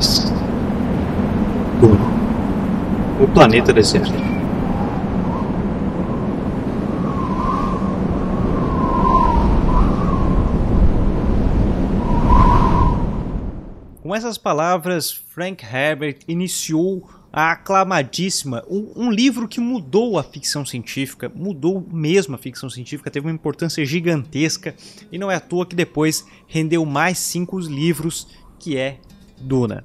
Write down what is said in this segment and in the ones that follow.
2 Duna O Planeta Deserto. Com essas palavras, Frank Herbert iniciou a aclamadíssima, um, um, livro que mudou a ficção científica, mudou mesmo a ficção científica, teve uma importância gigantesca e não é à toa que depois rendeu mais cinco livros, que é Duna.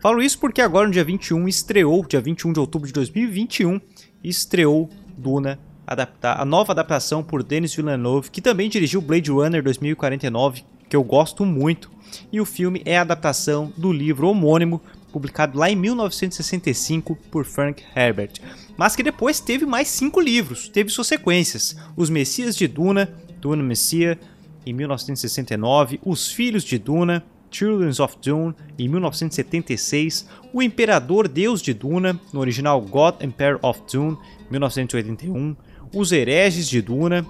Falo isso porque agora no dia 21 estreou, dia 21 de outubro de 2021, estreou Duna, adaptar, a nova adaptação por Denis Villeneuve, que também dirigiu Blade Runner 2049, que eu gosto muito, e o filme é a adaptação do livro homônimo publicado lá em 1965 por Frank Herbert, mas que depois teve mais cinco livros, teve suas sequências: Os Messias de Duna, Duna Messia, em 1969, Os Filhos de Duna, Children of Dune, em 1976, O Imperador Deus de Duna, no original God Emperor of Dune, 1981, Os Hereges de Duna,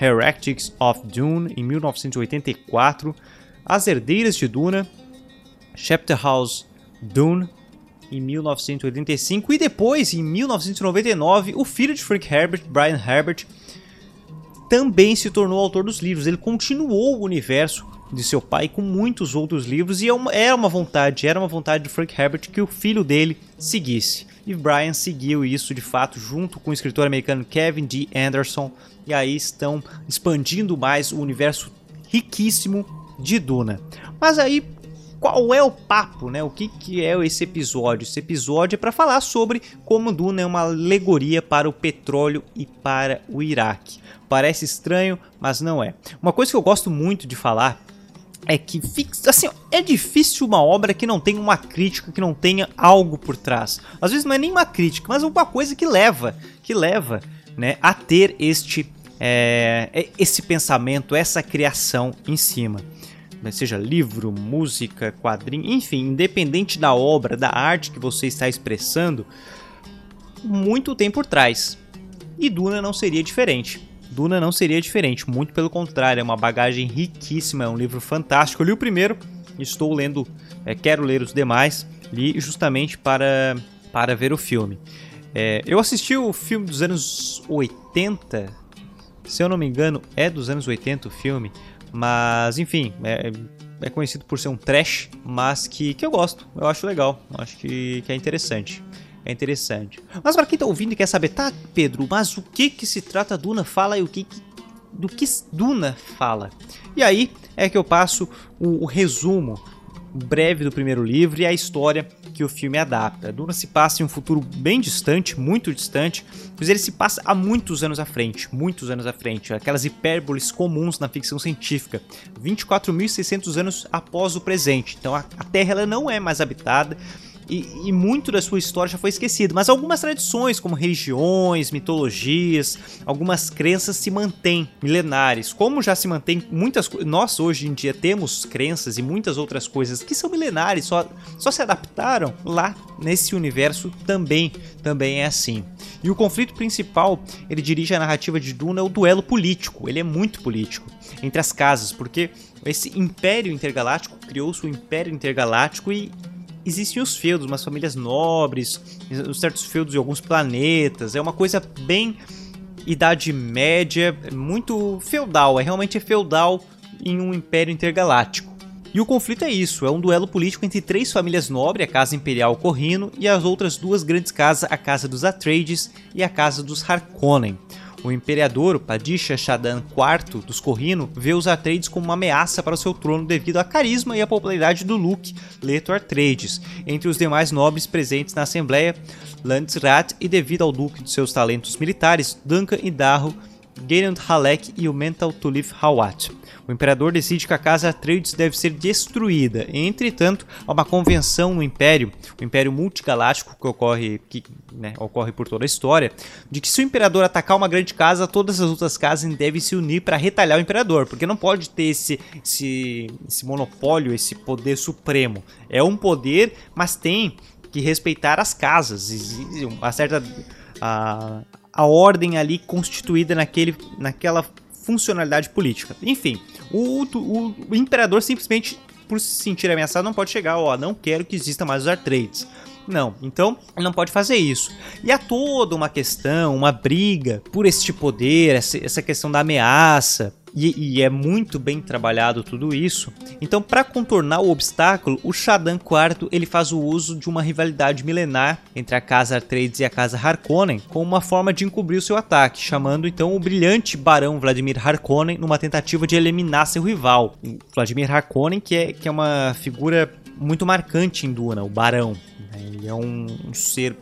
Heretics of Dune, em 1984, As Herdeiras de Duna, Chapter House Dune em 1985 e depois, em 1999, o filho de Frank Herbert, Brian Herbert, também se tornou autor dos livros. Ele continuou o universo de seu pai com muitos outros livros e é era uma vontade, era uma vontade de Frank Herbert que o filho dele seguisse. E Brian seguiu isso de fato junto com o escritor americano Kevin D. Anderson e aí estão expandindo mais o universo riquíssimo de Duna. Mas aí qual é o papo, né? O que, que é esse episódio? Esse episódio é para falar sobre como Duna é uma alegoria para o petróleo e para o Iraque. Parece estranho, mas não é. Uma coisa que eu gosto muito de falar é que assim, é difícil uma obra que não tenha uma crítica, que não tenha algo por trás. Às vezes não é nem uma crítica, mas uma coisa que leva, que leva, né, a ter este é, esse pensamento, essa criação em cima seja livro, música, quadrinho, enfim, independente da obra, da arte que você está expressando, muito tem por trás. E Duna não seria diferente. Duna não seria diferente, muito pelo contrário, é uma bagagem riquíssima, é um livro fantástico. Eu li o primeiro, estou lendo, é, quero ler os demais, li justamente para, para ver o filme. É, eu assisti o filme dos anos 80, se eu não me engano, é dos anos 80 o filme, mas, enfim, é, é conhecido por ser um trash, mas que, que eu gosto, eu acho legal, acho que, que é interessante. É interessante. Mas para quem tá ouvindo e quer saber, tá, Pedro, mas o que que se trata Duna fala e o que, que do que Duna fala? E aí é que eu passo o, o resumo breve do primeiro livro e a história que o filme adapta. Duna se passa em um futuro bem distante, muito distante, pois ele se passa há muitos anos à frente, muitos anos à frente, aquelas hipérboles comuns na ficção científica, 24.600 anos após o presente. Então a Terra ela não é mais habitada, e, e, muito da sua história já foi esquecido, mas algumas tradições, como religiões, mitologias, algumas crenças se mantêm milenares. Como já se mantém muitas nós hoje em dia temos crenças e muitas outras coisas que são milenares, só, só se adaptaram lá nesse universo também, também é assim. E o conflito principal, ele dirige a narrativa de Duna, é o duelo político. Ele é muito político entre as casas, porque esse império intergaláctico criou-se o império intergaláctico e existem os feudos, umas famílias nobres, certos feudos de alguns planetas. É uma coisa bem Idade Média, muito feudal. É realmente feudal em um império intergaláctico. E o conflito é isso, é um duelo político entre três famílias nobres, a Casa Imperial Corrino e as outras duas grandes casas, a Casa dos Atreides e a Casa dos Harkonnen. O imperador, Padisha Shadan IV dos Corrino, vê os Atreides como uma ameaça para o seu trono devido ao carisma e à popularidade do Luke Leto Atreides, entre os demais nobres presentes na Assembleia, Landsrat e devido ao Duque de seus talentos militares, Duncan e Darro, Geralt Halleck e o Mental Tulif Hawat. O imperador decide que a casa Atreides deve ser destruída. Entretanto, há uma convenção no Império, o Império Multigaláctico que ocorre, que, né, ocorre por toda a história, de que se o imperador atacar uma grande casa, todas as outras casas devem se unir para retalhar o imperador, porque não pode ter esse, esse, esse monopólio, esse poder supremo. É um poder, mas tem que respeitar as casas, uma certa a, a ordem ali constituída naquele, naquela funcionalidade política. Enfim, o, o, o imperador simplesmente por se sentir ameaçado, não pode chegar, ó, não quero que exista mais os Artrades. Não, então ele não pode fazer isso. E há toda uma questão, uma briga por este poder, essa questão da ameaça, e, e, é muito bem trabalhado tudo isso. Então, para contornar o obstáculo, o Shadan IV ele faz o uso de uma rivalidade milenar entre a casa Atreides e a casa Harkonnen, como uma forma de encobrir o seu ataque, chamando então o brilhante barão Vladimir Harkonnen numa tentativa de eliminar seu rival. O Vladimir Harkonnen, que é, que é uma figura muito marcante em Duna, o barão. Ele é um, um ser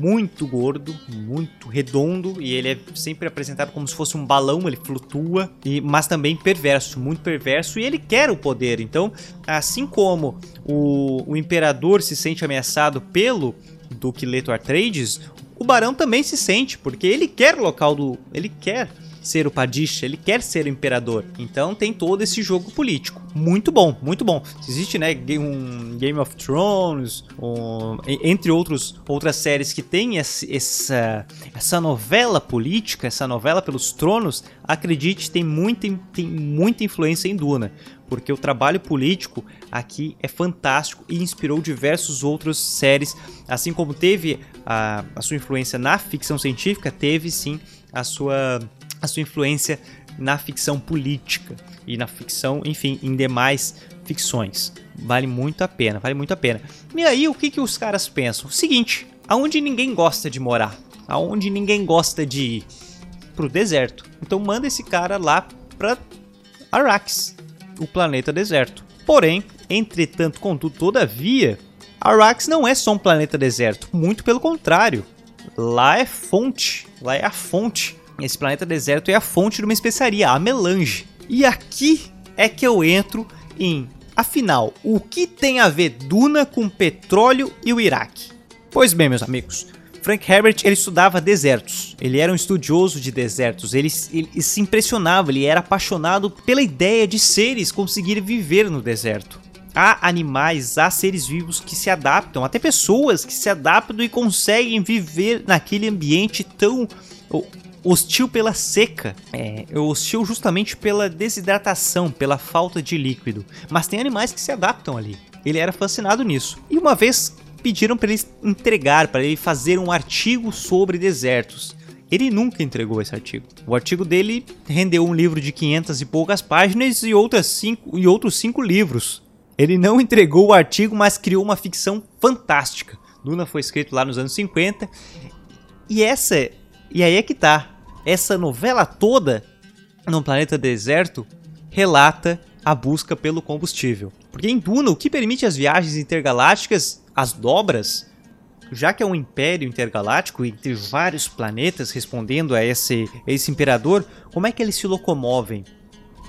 muito gordo, muito redondo e ele é sempre apresentado como se fosse um balão, ele flutua, e, mas também perverso, muito perverso e ele quer o poder. Então, assim como o, o imperador se sente ameaçado pelo Duque Leto Atreides, o barão também se sente, porque ele quer o local do. ele quer ser o Padisha, ele quer ser o imperador. Então tem todo esse jogo político. Muito bom, muito bom. Existe, né, um Game of Thrones, um, entre outros, outras séries que tem essa, essa novela política, essa novela pelos tronos, acredite, tem muita, tem muita influência em Duna porque o trabalho político aqui é fantástico e inspirou diversos outros séries, assim como teve a, a sua influência na ficção científica, teve sim a sua a sua influência na ficção política e na ficção, enfim, em demais ficções. Vale muito a pena, vale muito a pena. E aí, o que, que os caras pensam? O seguinte, aonde ninguém gosta de morar, aonde ninguém gosta de ir? Pro deserto. Então manda esse cara lá pra Arrakis, o planeta deserto. Porém, entretanto, contudo, todavia, Arrakis não é só um planeta deserto, muito pelo contrário. Lá é fonte, lá é a fonte esse planeta deserto é a fonte de uma especiaria, a melange. E aqui é que eu entro em, afinal, o que tem a ver Duna com petróleo e o Iraque? Pois bem, meus amigos, Frank Herbert ele estudava desertos. Ele era um estudioso de desertos. Ele, ele, se impressionava, ele era apaixonado pela ideia de seres conseguirem viver no deserto. Há animais, há seres vivos que se adaptam, até pessoas que se adaptam e conseguem viver naquele ambiente tão hostil pela seca, é, hostil justamente pela desidratação, pela falta de líquido. Mas tem animais que se adaptam ali. Ele era fascinado nisso. E uma vez pediram para ele entregar, para ele fazer um artigo sobre desertos. Ele nunca entregou esse artigo. O artigo dele rendeu um livro de 500 e poucas páginas e, outras cinco, e outros cinco livros. Ele não entregou o artigo, mas criou uma ficção fantástica. Duna foi escrito lá nos anos 50 e essa e aí é que tá. Essa novela toda, num planeta deserto, relata a busca pelo combustível. Porque em Duna, o que permite as viagens intergalácticas, as dobras, já que é um império intergaláctico entre vários planetas respondendo a esse, a esse imperador, como é que eles se locomovem,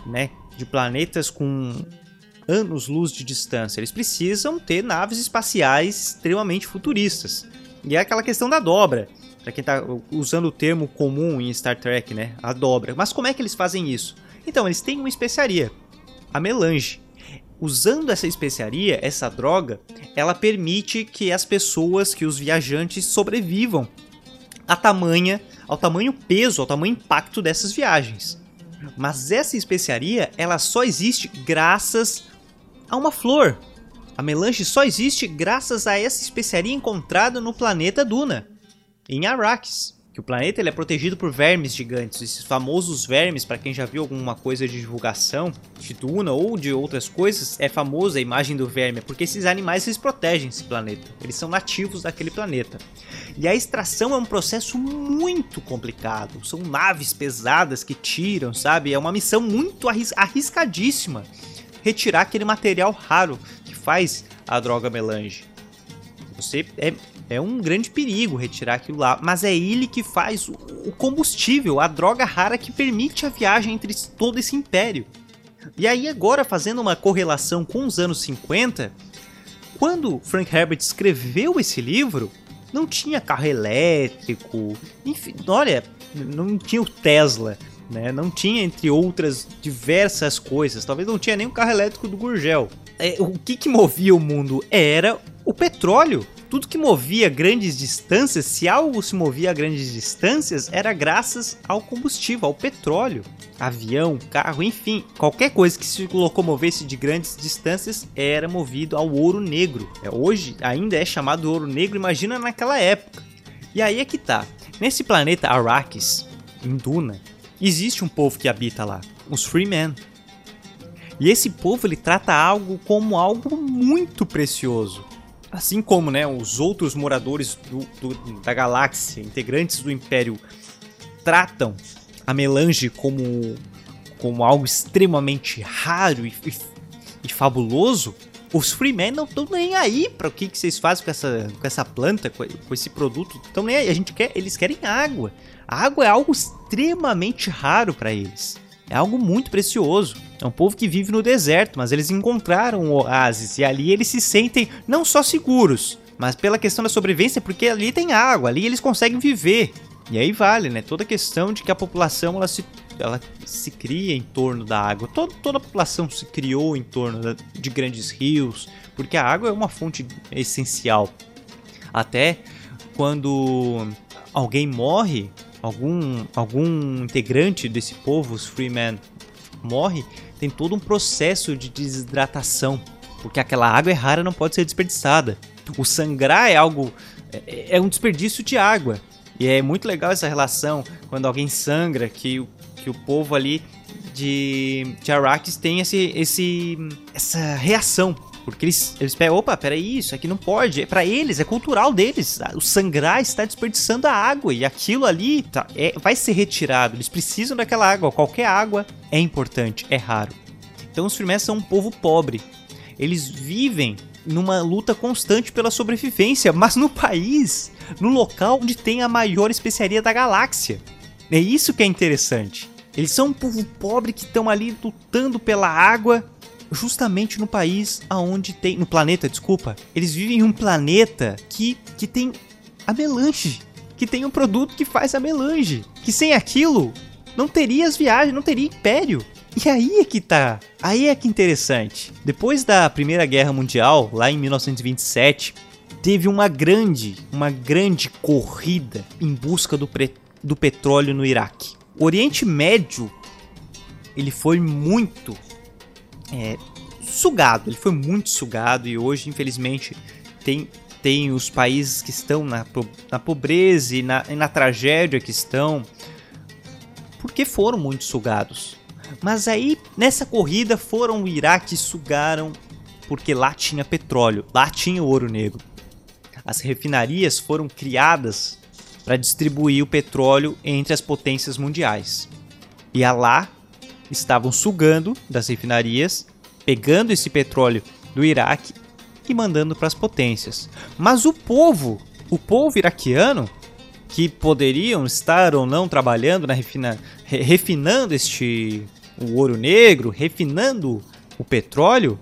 né? De planetas com anos-luz de distância. Eles precisam ter naves espaciais extremamente futuristas. E é aquela questão da dobra. Pra quem tá usando o termo comum em Star Trek, né? A dobra. Mas como é que eles fazem isso? Então, eles têm uma especiaria, a melange. Usando essa especiaria, essa droga, ela permite que as pessoas, que os viajantes sobrevivam a tamanha, ao tamanho peso, ao tamanho impacto dessas viagens. Mas essa especiaria, ela só existe graças a uma flor. A melange só existe graças a essa especiaria encontrada no planeta Duna em Arrakis. Que o planeta ele é protegido por vermes gigantes, esses famosos vermes, para quem já viu alguma coisa de divulgação de Duna ou de outras coisas, é famosa a imagem do verme, porque esses animais eles protegem esse planeta, eles são nativos daquele planeta. E a extração é um processo muito complicado, são naves pesadas que tiram, sabe? É uma missão muito arris arriscadíssima retirar aquele material raro que faz a droga melange. Você é é um grande perigo retirar aquilo lá, mas é ele que faz o combustível, a droga rara que permite a viagem entre todo esse império. E aí agora fazendo uma correlação com os anos 50, quando Frank Herbert escreveu esse livro, não tinha carro elétrico, enfim, olha, não tinha o Tesla, né? Não tinha entre outras diversas coisas, talvez não tinha nem o carro elétrico do Gurgel. É, o que, que movia o mundo era o petróleo tudo que movia grandes distâncias, se algo se movia a grandes distâncias, era graças ao combustível, ao petróleo. Avião, carro, enfim, qualquer coisa que se locomovesse de grandes distâncias era movido ao ouro negro. É, hoje ainda é chamado ouro negro, imagina naquela época. E aí é que tá. Nesse planeta Arrakis, em Duna, existe um povo que habita lá, os Freemen. E esse povo ele trata algo como algo muito precioso. Assim como né, os outros moradores do, do, da galáxia, integrantes do Império, tratam a melange como, como algo extremamente raro e, e, e fabuloso, os Freemen não estão nem aí para o que, que vocês fazem com essa, com essa planta, com, com esse produto. Estão nem aí. A gente quer, eles querem água. A água é algo extremamente raro para eles. É algo muito precioso. É um povo que vive no deserto, mas eles encontraram um oásis e ali eles se sentem não só seguros, mas pela questão da sobrevivência, porque ali tem água, ali eles conseguem viver. E aí vale, né? Toda a questão de que a população ela se, ela se cria em torno da água. Toda, toda a população se criou em torno da, de grandes rios, porque a água é uma fonte essencial. Até quando alguém morre, algum, algum integrante desse povo, os Freemen, morre, tem todo um processo de desidratação, porque aquela água é rara não pode ser desperdiçada. O sangrar é algo. é, é um desperdício de água. E é muito legal essa relação quando alguém sangra, que, que o povo ali de, de Arrakis tem esse, esse, essa reação porque eles, eles pegam, opa, peraí, isso aqui não pode. É para eles, é cultural deles. O sangrar está desperdiçando a água e aquilo ali tá, é, vai ser retirado. Eles precisam daquela água. Qualquer água é importante, é raro. Então os Fremen são um povo pobre. Eles vivem numa luta constante pela sobrevivência, mas no país, no local onde tem a maior especiaria da galáxia. É isso que é interessante. Eles são um povo pobre que estão ali lutando pela água justamente no país aonde tem, no planeta, desculpa, eles vivem em um planeta que que tem a melange, que tem um produto que faz a melange, que sem aquilo não teria as viagens, não teria império. E aí é que tá. Aí é que interessante. Depois da Primeira Guerra Mundial, lá em 1927, teve uma grande, uma grande corrida em busca do, do petróleo no Iraque. O Oriente Médio ele foi muito é, sugado, ele foi muito sugado e hoje, infelizmente, tem, tem os países que estão na, na pobreza e na, e na tragédia que estão, porque foram muito sugados. Mas aí, nessa corrida, foram o Iraque e sugaram porque lá tinha petróleo, lá tinha ouro negro. As refinarias foram criadas para distribuir o petróleo entre as potências mundiais. E a lá estavam sugando das refinarias, pegando esse petróleo do Iraque e mandando para as potências. Mas o povo, o povo iraquiano, que poderiam estar ou não trabalhando na refina, refinando este o ouro negro, refinando o petróleo,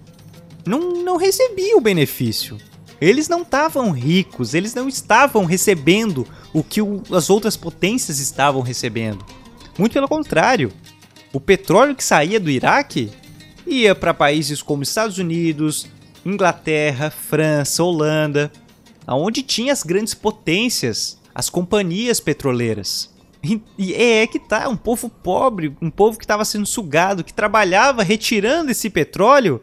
não, não recebia o benefício. Eles não estavam ricos, eles não estavam recebendo o que o, as outras potências estavam recebendo. Muito pelo contrário, o petróleo que saía do Iraque ia para países como Estados Unidos, Inglaterra, França, Holanda, aonde tinha as grandes potências, as companhias petroleiras. E é que tá, um povo pobre, um povo que estava sendo sugado, que trabalhava retirando esse petróleo,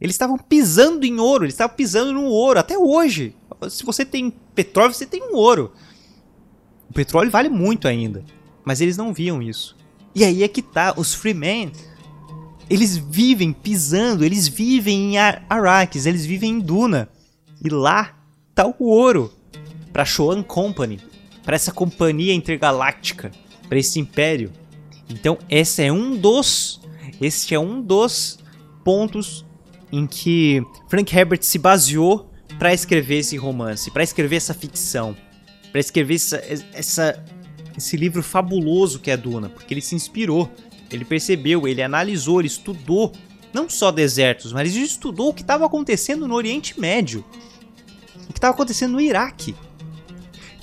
eles estavam pisando em ouro, eles estavam pisando no ouro até hoje. Se você tem petróleo, você tem um ouro. O petróleo vale muito ainda, mas eles não viam isso. E aí é que tá, os Freemen, eles vivem pisando, eles vivem em Ar Arrakis, eles vivem em Duna. E lá tá o ouro para Shoan Company, para essa companhia intergaláctica, para esse império. Então, esse é um dos, este é um dos pontos em que Frank Herbert se baseou para escrever esse romance, para escrever essa ficção, para escrever essa, essa esse livro fabuloso que é Duna, porque ele se inspirou, ele percebeu, ele analisou, ele estudou não só desertos, mas ele estudou o que estava acontecendo no Oriente Médio, o que estava acontecendo no Iraque.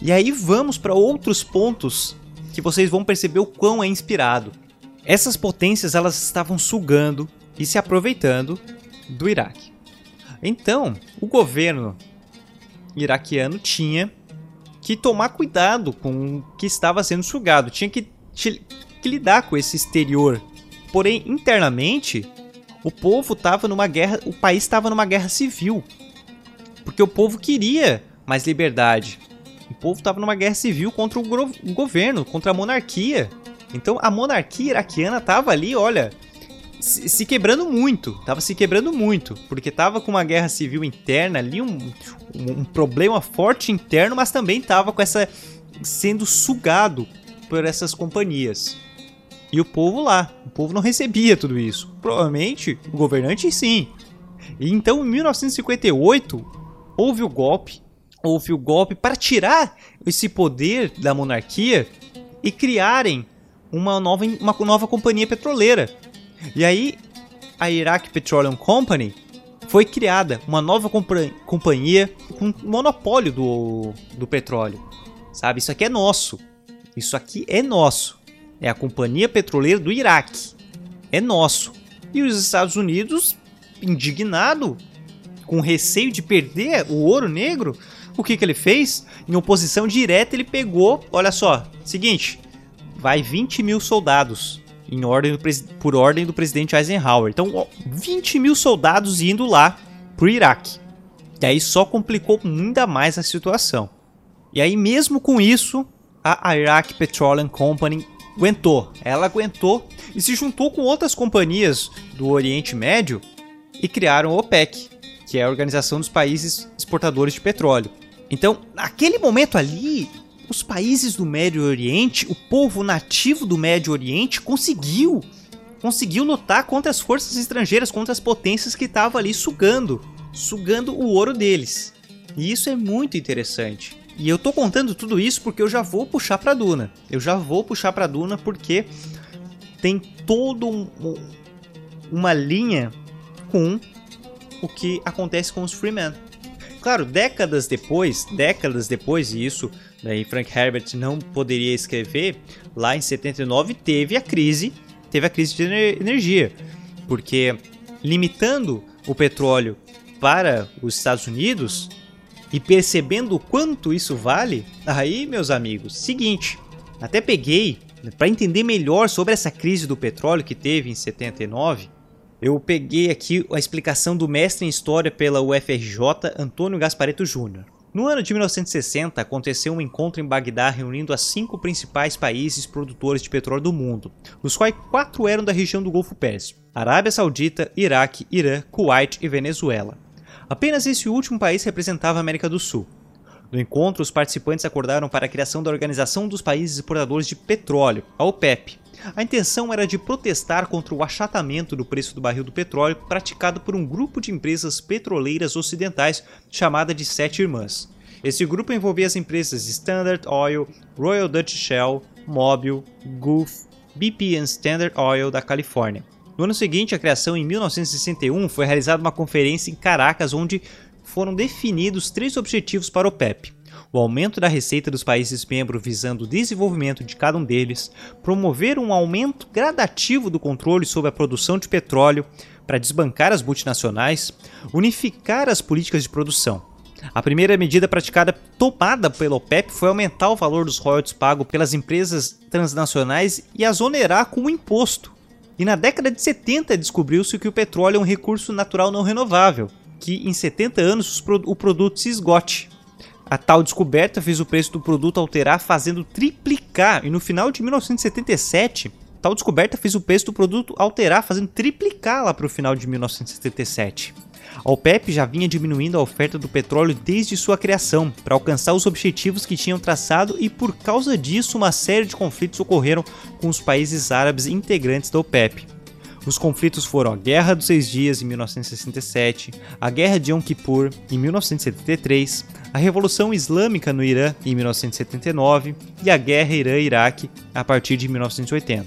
E aí vamos para outros pontos que vocês vão perceber o quão é inspirado. Essas potências elas estavam sugando e se aproveitando do Iraque. Então, o governo iraquiano tinha que tomar cuidado com o que estava sendo sugado, tinha que, que lidar com esse exterior. Porém, internamente, o povo estava numa guerra, o país estava numa guerra civil. Porque o povo queria mais liberdade. O povo estava numa guerra civil contra o, o governo, contra a monarquia. Então a monarquia iraquiana estava ali, olha, se, quebrando muito, tava se quebrando muito, porque tava com uma guerra civil interna ali, um, um, um problema forte interno, mas também tava com essa sendo sugado por essas companhias. E o povo lá, o povo não recebia tudo isso. Provavelmente o governante sim. E então em 1958 houve o golpe, houve o golpe para tirar esse poder da monarquia e criarem uma nova, uma nova companhia petroleira. E aí a Iraq Petroleum Company foi criada, uma nova companhia com monopólio do, do petróleo. Sabe, isso aqui é nosso. Isso aqui é nosso é a Companhia Petroleira do Iraque. É nosso. E os Estados Unidos, indignado, com receio de perder o ouro negro, o que, que ele fez? Em oposição direta, ele pegou, olha só, seguinte, vai 20 mil soldados em ordem por ordem do presidente Eisenhower. Então, ó, 20 mil soldados indo lá pro Iraque. E aí só complicou ainda mais a situação. E aí, mesmo com isso, a Iraq Petroleum Company aguentou. Ela aguentou e se juntou com outras companhias do Oriente Médio e criaram a OPEC, que é a Organização dos Países Exportadores de Petróleo. Então, naquele momento ali, os países do Médio Oriente, o povo nativo do Médio Oriente conseguiu conseguiu lutar contra as forças estrangeiras, contra as potências que estavam ali sugando, sugando o ouro deles. E isso é muito interessante. E eu tô contando tudo isso porque eu já vou puxar pra Duna. Eu já vou puxar pra Duna porque tem todo um, uma linha com o que acontece com os Freemen. Claro, décadas depois, décadas depois, e isso daí Frank Herbert não poderia escrever, lá em 79 teve a crise, teve a crise de energia, porque limitando o petróleo para os Estados Unidos, e percebendo o quanto isso vale, aí, meus amigos, seguinte, até peguei para entender melhor sobre essa crise do petróleo que teve em 79. Eu peguei aqui a explicação do mestre em história pela UFRJ, Antônio Gaspareto Júnior. No ano de 1960, aconteceu um encontro em Bagdá reunindo as cinco principais países produtores de petróleo do mundo, os quais quatro eram da região do Golfo Pérsico: Arábia Saudita, Iraque, Irã, Kuwait e Venezuela. Apenas esse último país representava a América do Sul. No encontro, os participantes acordaram para a criação da Organização dos Países Exportadores de Petróleo, a OPEP. A intenção era de protestar contra o achatamento do preço do barril do petróleo praticado por um grupo de empresas petroleiras ocidentais chamada de Sete Irmãs. Esse grupo envolvia as empresas Standard Oil, Royal Dutch Shell, Mobil, Gulf, BP e Standard Oil da Califórnia. No ano seguinte, a criação em 1961, foi realizada uma conferência em Caracas onde foram definidos três objetivos para o PEP: o aumento da receita dos países membros visando o desenvolvimento de cada um deles, promover um aumento gradativo do controle sobre a produção de petróleo para desbancar as multinacionais, unificar as políticas de produção. A primeira medida praticada tomada pela OPEP foi aumentar o valor dos royalties pagos pelas empresas transnacionais e as onerar com um imposto. E na década de 70 descobriu-se que o petróleo é um recurso natural não renovável, que em 70 anos o produto se esgote. A tal descoberta fez o preço do produto alterar, fazendo triplicar, e no final de 1977, tal descoberta fez o preço do produto alterar, fazendo triplicar lá para o final de 1977. A OPEP já vinha diminuindo a oferta do petróleo desde sua criação, para alcançar os objetivos que tinham traçado, e por causa disso, uma série de conflitos ocorreram com os países árabes integrantes da OPEP. Os conflitos foram a Guerra dos Seis Dias em 1967, a Guerra de Yom Kippur em 1973, a Revolução Islâmica no Irã em 1979 e a Guerra Irã-Iraque a partir de 1980.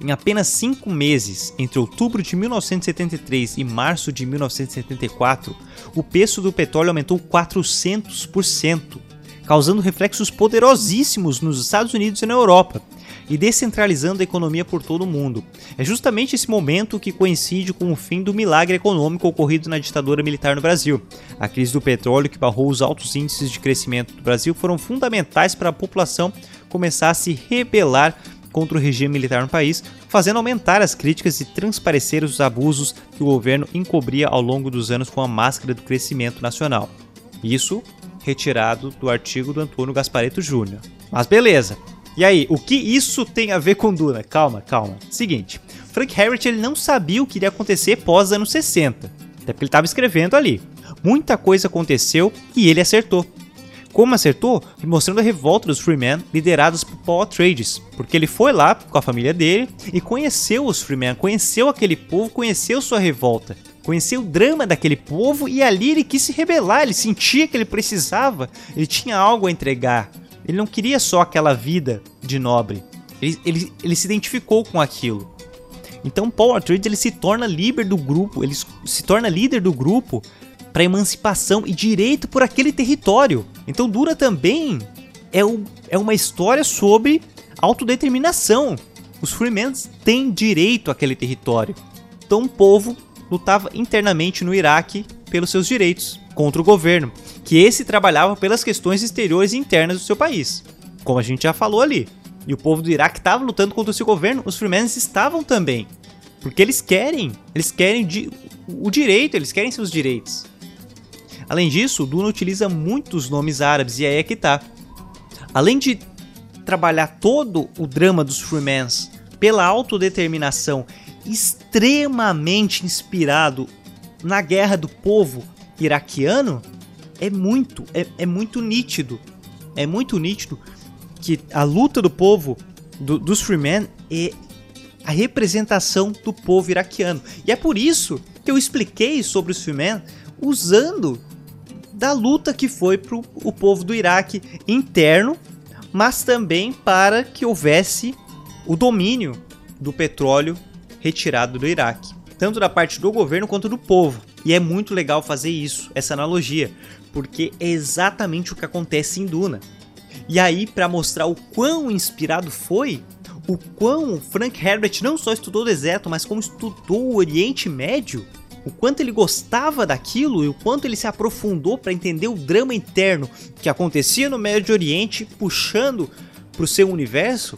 Em apenas cinco meses, entre outubro de 1973 e março de 1974, o preço do petróleo aumentou 400%. causando reflexos poderosíssimos nos Estados Unidos e na Europa, e descentralizando a economia por todo o mundo. É justamente esse momento que coincide com o fim do milagre econômico ocorrido na ditadura militar no Brasil. A crise do petróleo que barrou os altos índices de crescimento do Brasil foram fundamentais para a população começar a se rebelar contra o regime militar no país, fazendo aumentar as críticas e transparecer os abusos que o governo encobria ao longo dos anos com a máscara do crescimento nacional. Isso retirado do artigo do Antônio Gaspareto Júnior. Mas beleza, e aí, o que isso tem a ver com Duna? Calma, calma. Seguinte, Frank Herbert ele não sabia o que iria acontecer pós anos 60, até porque ele estava escrevendo ali. Muita coisa aconteceu e ele acertou. Como acertou? Mostrando a revolta dos Freemen liderados por Paul Atreides, porque ele foi lá com a família dele e conheceu os Freemen, conheceu aquele povo, conheceu sua revolta, conheceu o drama daquele povo e ali ele quis se rebelar, ele sentia que ele precisava, ele tinha algo a entregar. Ele não queria só aquela vida de nobre. Ele, ele, ele se identificou com aquilo. Então Paul Atreides ele se torna líder do grupo, ele se torna líder do grupo para emancipação e direito por aquele território. Então Dura também é, o, é uma história sobre autodeterminação. Os Freemen têm direito àquele território. Então o povo lutava internamente no Iraque pelos seus direitos contra o governo, que esse trabalhava pelas questões exteriores e internas do seu país, como a gente já falou ali. E o povo do Iraque estava lutando contra o seu governo, os Freemans estavam também, porque eles querem, eles querem di o direito, eles querem seus direitos. Além disso, o Duna utiliza muitos nomes árabes e aí é que tá. Além de trabalhar todo o drama dos Freemans pela autodeterminação extremamente inspirado na guerra do povo iraquiano, é muito, é, é muito nítido. É muito nítido que a luta do povo, do, dos Freemen, é a representação do povo iraquiano. E é por isso que eu expliquei sobre os Freemen usando da luta que foi para o povo do Iraque interno, mas também para que houvesse o domínio do petróleo retirado do Iraque, tanto da parte do governo quanto do povo. E é muito legal fazer isso, essa analogia, porque é exatamente o que acontece em Duna. E aí, para mostrar o quão inspirado foi, o quão Frank Herbert não só estudou o deserto, mas como estudou o Oriente Médio, o quanto ele gostava daquilo e o quanto ele se aprofundou para entender o drama interno que acontecia no Médio Oriente, puxando para o seu universo,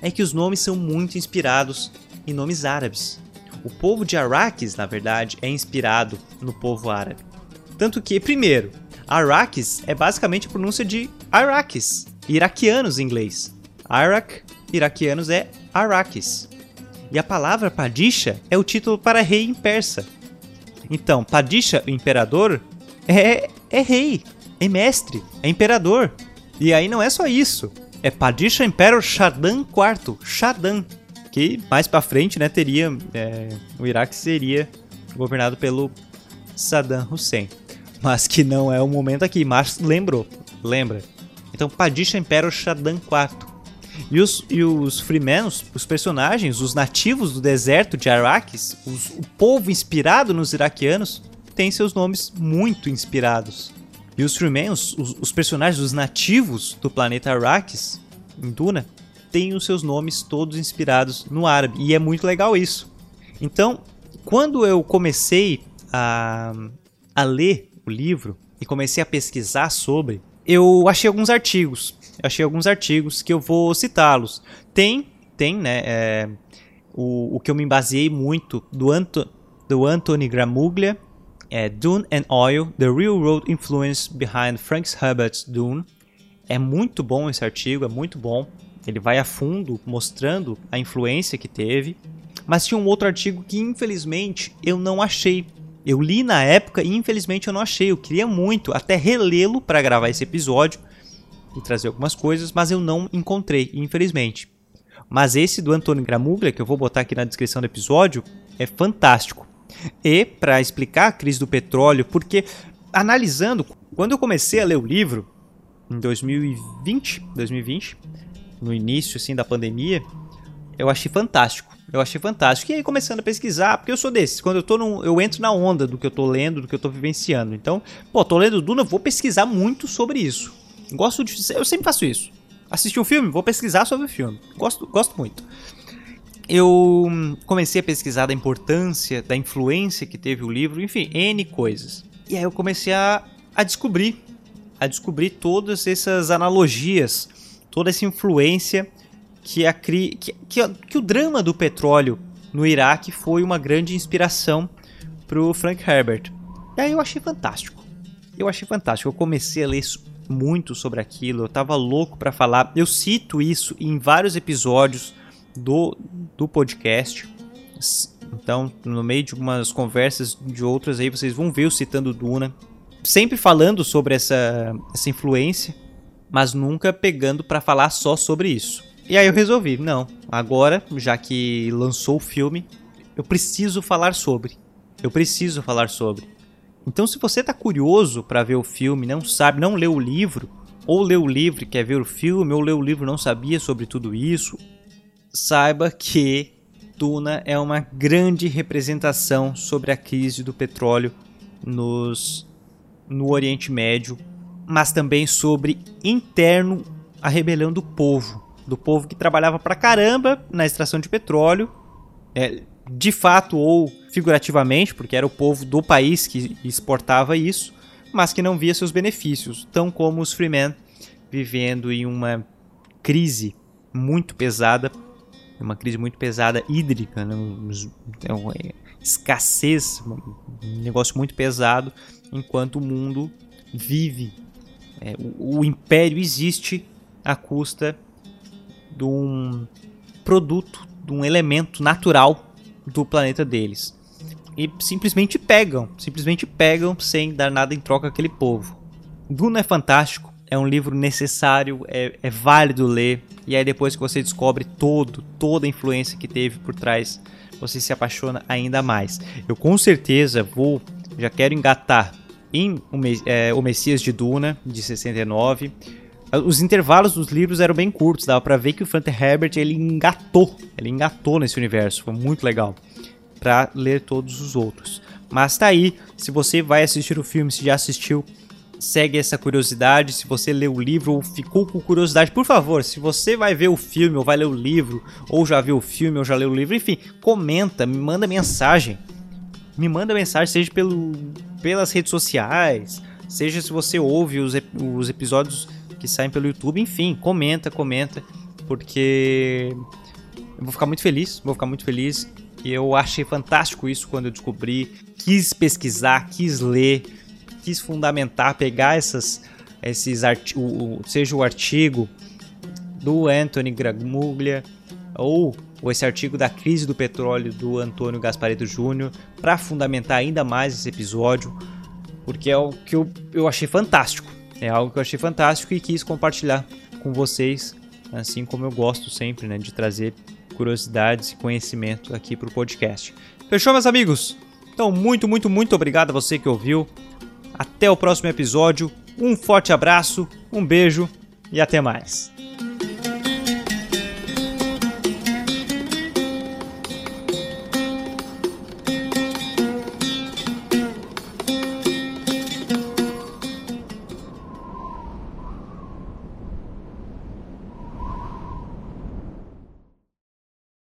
é que os nomes são muito inspirados em nomes árabes. O povo de Arrakis, na verdade, é inspirado no povo árabe. Tanto que, primeiro, Arrakis é basicamente a pronúncia de Arrakis, iraquianos em inglês. Arak, iraquianos é Arrakis. E a palavra Padisha é o título para rei em persa. Então, Padisha, o imperador, é, é rei, é mestre, é imperador. E aí não é só isso. É Padisha Emperor Shadan IV, Shadan, que mais para frente, né, teria é, o Iraque seria governado pelo Saddam Hussein, mas que não é o momento aqui. Mas lembrou, lembra? Então Padisha Império Shaddam IV. E os, e os Freemen, os, personagens, os nativos do deserto de Arrakis, os, o povo inspirado nos iraquianos, tem seus nomes muito inspirados. E os Freemen, os, os personagens, os nativos do planeta Arrakis, em Duna, têm os seus nomes todos inspirados no árabe. E é muito legal isso. Então, quando eu comecei a, a ler o livro e comecei a pesquisar sobre, eu achei alguns artigos. Achei alguns artigos que eu vou citá-los. Tem, tem, né? É, o, o que eu me baseei muito do, Anto, do Anthony Gramuglia, é Dune and Oil: The Real World Influence Behind Frank Herbert's Dune. É muito bom esse artigo, é muito bom. Ele vai a fundo mostrando a influência que teve. Mas tinha um outro artigo que infelizmente eu não achei. Eu li na época e infelizmente eu não achei. Eu queria muito até relê-lo para gravar esse episódio e trazer algumas coisas, mas eu não encontrei, infelizmente. Mas esse do Antônio Gramuglia, que eu vou botar aqui na descrição do episódio, é fantástico. E para explicar a crise do petróleo, porque analisando, quando eu comecei a ler o livro em 2020, 2020, no início assim da pandemia, eu achei fantástico. Eu achei fantástico. E aí começando a pesquisar, porque eu sou desses, quando eu tô num, eu entro na onda do que eu tô lendo, do que eu tô vivenciando. Então, pô, tô lendo Duna, vou pesquisar muito sobre isso. Gosto de. Eu sempre faço isso. Assistir um filme, vou pesquisar sobre o filme. Gosto, gosto muito. Eu comecei a pesquisar da importância, da influência que teve o livro, enfim, N coisas. E aí eu comecei a, a descobrir, a descobrir todas essas analogias, toda essa influência que, a, que, que, que o drama do petróleo no Iraque foi uma grande inspiração para o Frank Herbert. E aí eu achei fantástico. Eu achei fantástico. Eu comecei a ler muito sobre aquilo, eu tava louco para falar. Eu cito isso em vários episódios do, do podcast. Então, no meio de umas conversas de outras aí, vocês vão ver eu citando Duna. Sempre falando sobre essa, essa influência, mas nunca pegando para falar só sobre isso. E aí eu resolvi, não, agora, já que lançou o filme, eu preciso falar sobre. Eu preciso falar sobre. Então, se você está curioso para ver o filme, não sabe, não leu o livro, ou leu o livro e quer ver o filme, ou leu o livro e não sabia sobre tudo isso, saiba que Duna é uma grande representação sobre a crise do petróleo nos, no Oriente Médio, mas também sobre interno a rebelião do povo, do povo que trabalhava pra caramba na extração de petróleo, é, de fato ou figurativamente, porque era o povo do país que exportava isso, mas que não via seus benefícios, tão como os Freemen vivendo em uma crise muito pesada, uma crise muito pesada hídrica, né? é uma escassez, um negócio muito pesado, enquanto o mundo vive. É, o, o império existe à custa de um produto, de um elemento natural do planeta deles. E simplesmente pegam, simplesmente pegam sem dar nada em troca àquele povo. Duna é fantástico, é um livro necessário, é, é válido ler, e aí depois que você descobre todo, toda a influência que teve por trás, você se apaixona ainda mais. Eu com certeza vou, já quero engatar em é, o Messias de Duna, de 69, os intervalos dos livros eram bem curtos, dava para ver que o Frank Herbert ele engatou, ele engatou nesse universo, foi muito legal para ler todos os outros. Mas tá aí, se você vai assistir o filme, se já assistiu, segue essa curiosidade. Se você leu o livro ou ficou com curiosidade, por favor, se você vai ver o filme ou vai ler o livro, ou já viu o filme ou já leu o livro, enfim, comenta, me manda mensagem. Me manda mensagem, seja pelo, pelas redes sociais, seja se você ouve os, os episódios que saem pelo YouTube, enfim, comenta, comenta, porque eu vou ficar muito feliz, vou ficar muito feliz. E eu achei fantástico isso quando eu descobri, quis pesquisar, quis ler, quis fundamentar, pegar essas, esses artigos, seja o artigo do Anthony Gramuglia ou, esse artigo da crise do petróleo do Antônio Gaspareto Júnior para fundamentar ainda mais esse episódio, porque é o que eu, eu achei fantástico. É algo que eu achei fantástico e quis compartilhar com vocês, assim como eu gosto sempre, né, de trazer curiosidades e conhecimento aqui para o podcast. Fechou, meus amigos? Então, muito, muito, muito obrigado a você que ouviu. Até o próximo episódio. Um forte abraço, um beijo e até mais.